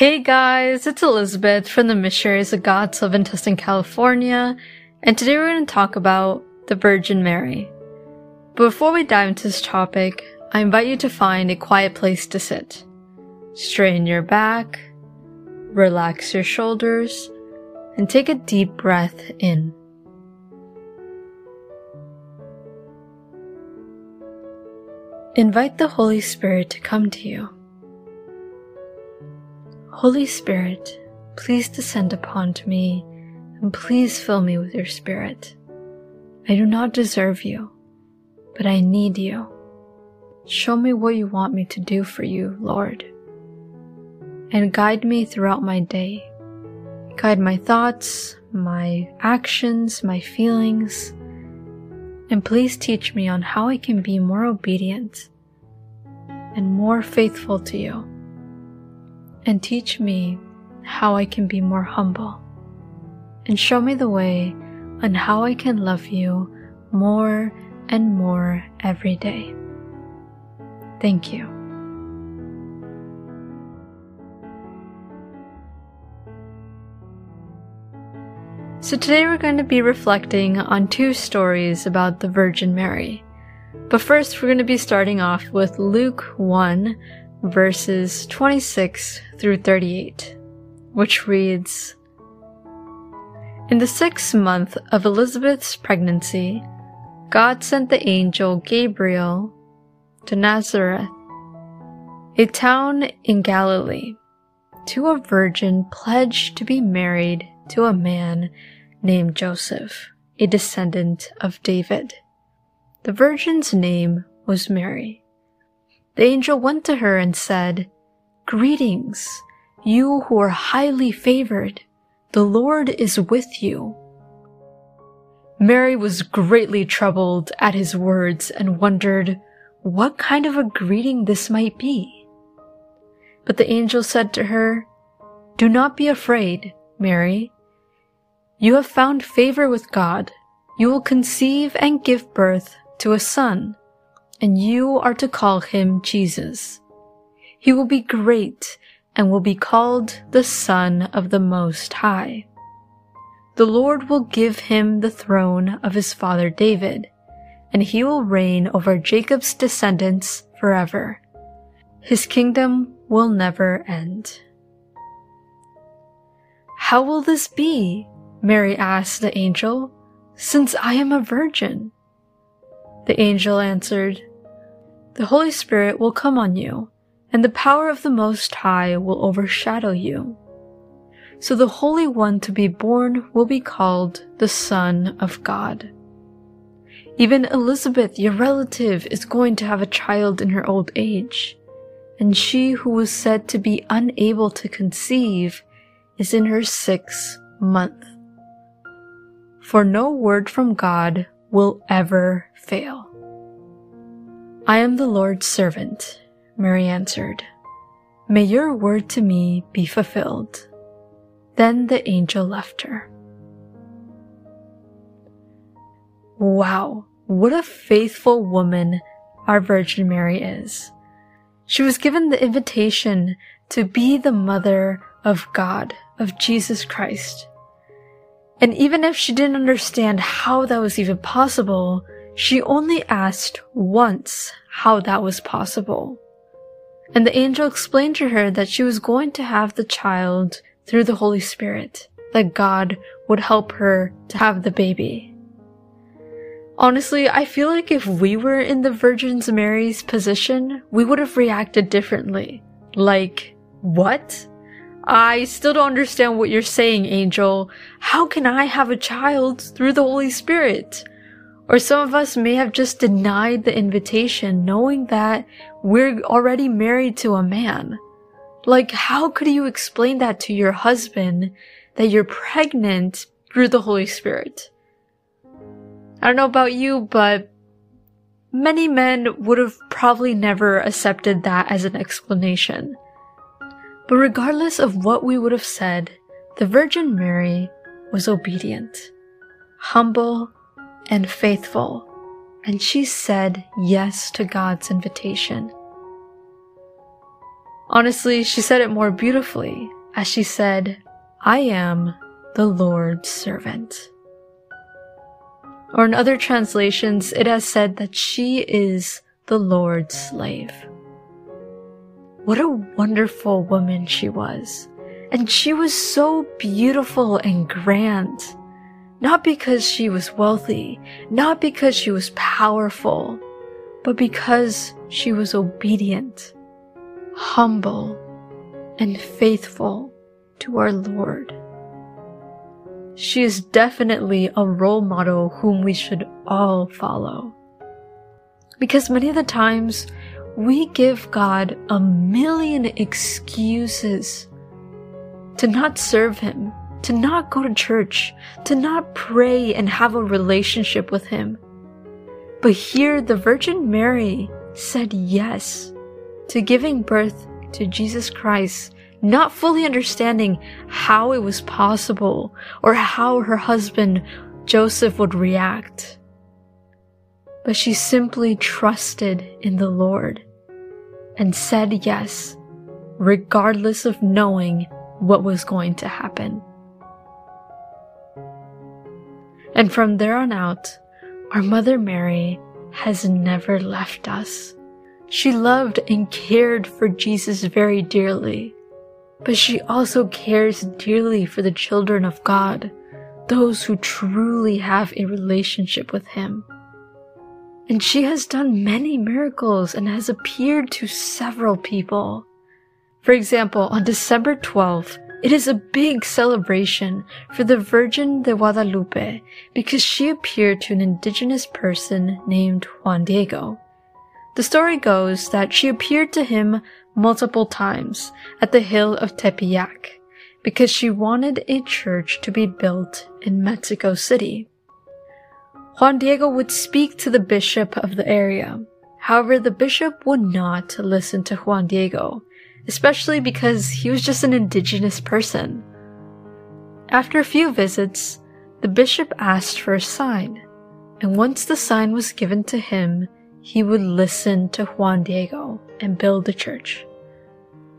Hey guys, it's Elizabeth from the Missionaries of God's Love in Tustin, California, and today we're going to talk about the Virgin Mary. But before we dive into this topic, I invite you to find a quiet place to sit. Straighten your back, relax your shoulders, and take a deep breath in. Invite the Holy Spirit to come to you. Holy Spirit, please descend upon me and please fill me with your Spirit. I do not deserve you, but I need you. Show me what you want me to do for you, Lord, and guide me throughout my day. Guide my thoughts, my actions, my feelings, and please teach me on how I can be more obedient and more faithful to you and teach me how I can be more humble, and show me the way on how I can love you more and more every day. Thank you. So today we're going to be reflecting on two stories about the Virgin Mary. But first we're going to be starting off with Luke 1 verses 26 through 38, which reads In the sixth month of Elizabeth's pregnancy, God sent the angel Gabriel to Nazareth, a town in Galilee, to a virgin pledged to be married to a man named Joseph, a descendant of David. The virgin's name was Mary. The angel went to her and said, Greetings, you who are highly favored. The Lord is with you. Mary was greatly troubled at his words and wondered what kind of a greeting this might be. But the angel said to her, Do not be afraid, Mary. You have found favor with God. You will conceive and give birth to a son and you are to call him Jesus. He will be great and will be called the Son of the Most High. The Lord will give him the throne of his father David, and he will reign over Jacob's descendants forever. His kingdom will never end. How will this be? Mary asked the angel, since I am a virgin. The angel answered, the Holy Spirit will come on you, and the power of the Most High will overshadow you. So the Holy One to be born will be called the Son of God. Even Elizabeth, your relative, is going to have a child in her old age, and she who was said to be unable to conceive is in her sixth month. For no word from God will ever fail. I am the Lord's servant, Mary answered. May your word to me be fulfilled. Then the angel left her. Wow, what a faithful woman our Virgin Mary is. She was given the invitation to be the mother of God, of Jesus Christ. And even if she didn't understand how that was even possible, she only asked once how that was possible. And the angel explained to her that she was going to have the child through the Holy Spirit, that God would help her to have the baby. Honestly, I feel like if we were in the Virgin Mary's position, we would have reacted differently. Like, what? I still don't understand what you're saying, angel. How can I have a child through the Holy Spirit? Or some of us may have just denied the invitation knowing that we're already married to a man. Like, how could you explain that to your husband that you're pregnant through the Holy Spirit? I don't know about you, but many men would have probably never accepted that as an explanation. But regardless of what we would have said, the Virgin Mary was obedient, humble, and faithful, and she said yes to God's invitation. Honestly, she said it more beautifully as she said, I am the Lord's servant. Or in other translations, it has said that she is the Lord's slave. What a wonderful woman she was. And she was so beautiful and grand. Not because she was wealthy, not because she was powerful, but because she was obedient, humble, and faithful to our Lord. She is definitely a role model whom we should all follow. Because many of the times we give God a million excuses to not serve Him, to not go to church, to not pray and have a relationship with Him. But here the Virgin Mary said yes to giving birth to Jesus Christ not fully understanding how it was possible or how her husband Joseph would react. But she simply trusted in the Lord and said yes, regardless of knowing what was going to happen. And from there on out, our Mother Mary has never left us. She loved and cared for Jesus very dearly but she also cares dearly for the children of God, those who truly have a relationship with Him. And she has done many miracles and has appeared to several people. For example, on December 12th, it is a big celebration for the Virgin de Guadalupe because she appeared to an indigenous person named Juan Diego. The story goes that she appeared to him multiple times at the hill of Tepeyac because she wanted a church to be built in Mexico City. Juan Diego would speak to the bishop of the area. However, the bishop would not listen to Juan Diego, especially because he was just an indigenous person. After a few visits, the bishop asked for a sign, and once the sign was given to him, he would listen to Juan Diego and build the church.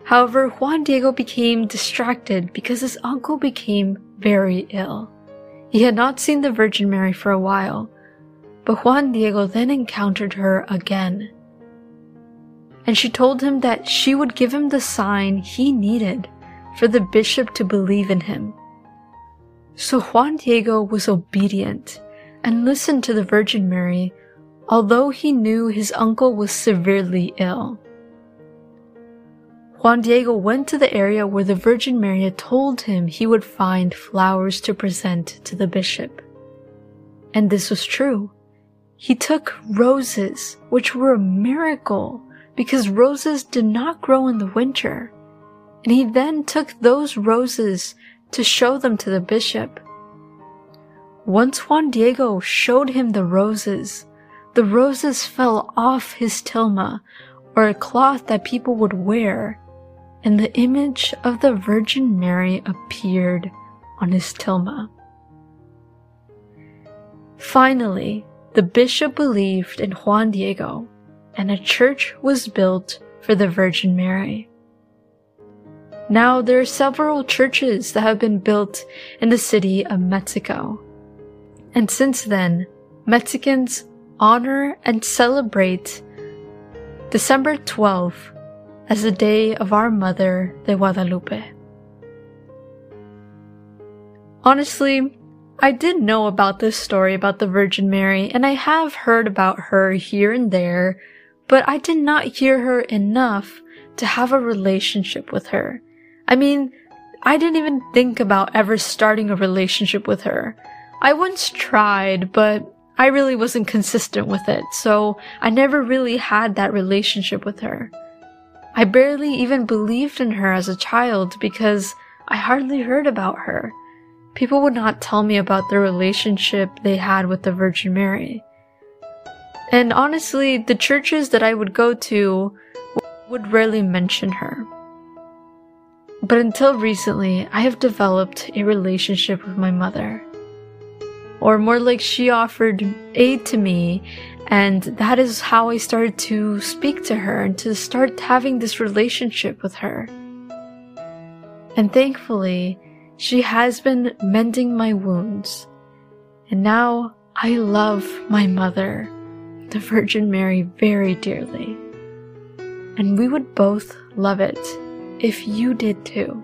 However, Juan Diego became distracted because his uncle became very ill. He had not seen the Virgin Mary for a while, but Juan Diego then encountered her again. And she told him that she would give him the sign he needed for the bishop to believe in him. So Juan Diego was obedient and listened to the Virgin Mary although he knew his uncle was severely ill. Juan Diego went to the area where the Virgin Mary had told him he would find flowers to present to the bishop. And this was true. He took roses, which were a miracle because roses did not grow in the winter. And he then took those roses to show them to the bishop. Once Juan Diego showed him the roses, the roses fell off his tilma, or a cloth that people would wear, and the image of the Virgin Mary appeared on his tilma. Finally, the bishop believed in Juan Diego, and a church was built for the Virgin Mary. Now there are several churches that have been built in the city of Mexico. And since then, Mexicans honor and celebrate December 12th as the day of our Mother de Guadalupe. Honestly, I did know about this story about the Virgin Mary, and I have heard about her here and there, but I did not hear her enough to have a relationship with her. I mean, I didn't even think about ever starting a relationship with her. I once tried, but I really wasn't consistent with it, so I never really had that relationship with her. I barely even believed in her as a child because I hardly heard about her. People would not tell me about the relationship they had with the Virgin Mary. And honestly, the churches that I would go to would rarely mention her. But until recently, I have developed a relationship with my mother or more like she offered aid to me And that is how I started to speak to her and to start having this relationship with her. And thankfully, she has been mending my wounds. And now I love my mother, the Virgin Mary, very dearly. And we would both love it if you did too.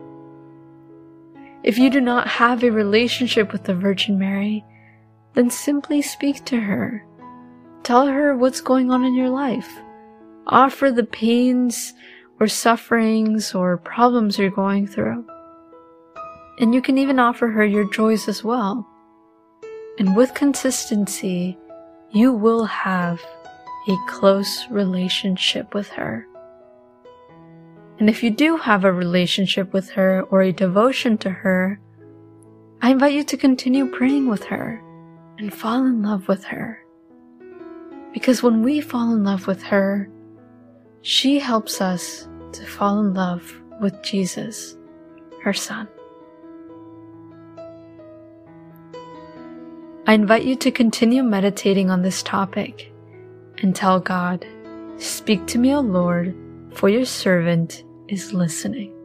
If you do not have a relationship with the Virgin Mary, then simply speak to her. Tell her what's going on in your life. Offer the pains or sufferings or problems you're going through. And you can even offer her your joys as well. And with consistency, you will have a close relationship with her. And if you do have a relationship with her or a devotion to her, I invite you to continue praying with her and fall in love with her. Because when we fall in love with her, she helps us to fall in love with Jesus, her son. I invite you to continue meditating on this topic and tell God, Speak to me, O Lord, for your servant is listening.